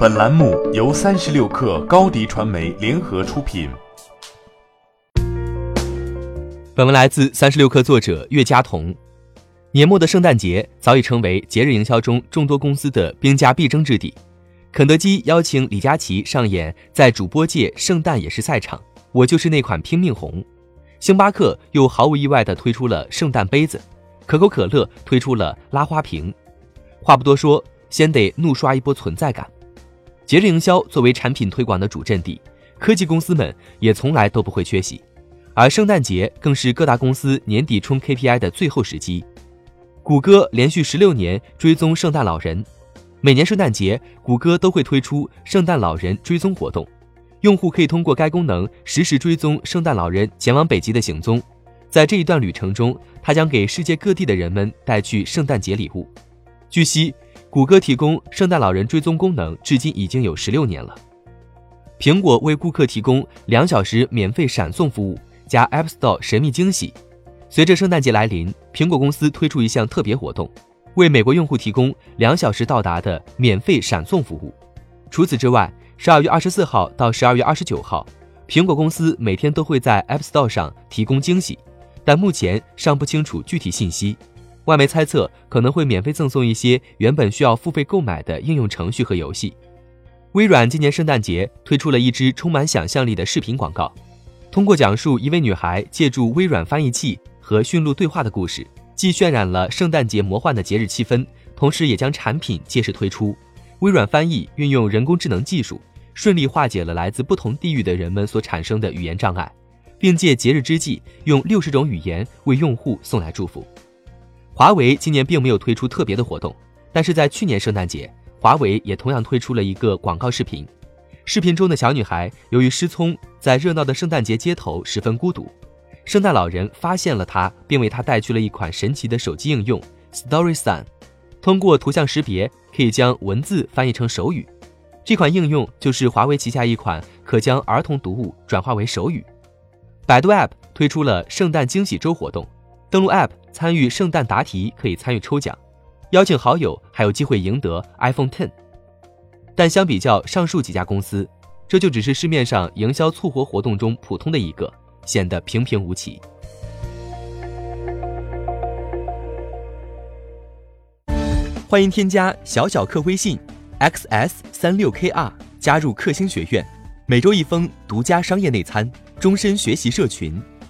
本栏目由三十六氪高低传媒联合出品。本文来自三十六氪作者岳佳彤。年末的圣诞节早已成为节日营销中众多公司的兵家必争之地。肯德基邀请李佳琦上演在主播界圣诞也是赛场，我就是那款拼命红。星巴克又毫无意外地推出了圣诞杯子，可口可乐推出了拉花瓶。话不多说，先得怒刷一波存在感。节日营销作为产品推广的主阵地，科技公司们也从来都不会缺席，而圣诞节更是各大公司年底冲 KPI 的最后时机。谷歌连续十六年追踪圣诞老人，每年圣诞节，谷歌都会推出圣诞老人追踪活动，用户可以通过该功能实时追踪圣诞老人前往北极的行踪。在这一段旅程中，他将给世界各地的人们带去圣诞节礼物。据悉。谷歌提供圣诞老人追踪功能，至今已经有十六年了。苹果为顾客提供两小时免费闪送服务，加 App Store 神秘惊喜。随着圣诞节来临，苹果公司推出一项特别活动，为美国用户提供两小时到达的免费闪送服务。除此之外，十二月二十四号到十二月二十九号，苹果公司每天都会在 App Store 上提供惊喜，但目前尚不清楚具体信息。外媒猜测可能会免费赠送一些原本需要付费购买的应用程序和游戏。微软今年圣诞节推出了一支充满想象力的视频广告，通过讲述一位女孩借助微软翻译器和驯鹿对话的故事，既渲染了圣诞节魔幻的节日气氛，同时也将产品借势推出。微软翻译运用人工智能技术，顺利化解了来自不同地域的人们所产生的语言障碍，并借节日之际用六十种语言为用户送来祝福。华为今年并没有推出特别的活动，但是在去年圣诞节，华为也同样推出了一个广告视频。视频中的小女孩由于失聪，在热闹的圣诞节街头十分孤独。圣诞老人发现了她，并为她带去了一款神奇的手机应用 Story Sun，通过图像识别可以将文字翻译成手语。这款应用就是华为旗下一款可将儿童读物转化为手语。百度 App 推出了圣诞惊喜周活动，登录 App。参与圣诞答题可以参与抽奖，邀请好友还有机会赢得 iPhone Ten。但相比较上述几家公司，这就只是市面上营销促活活动中普通的一个，显得平平无奇。欢迎添加小小客微信 xs 三六 kr 加入克星学院，每周一封独家商业内参，终身学习社群，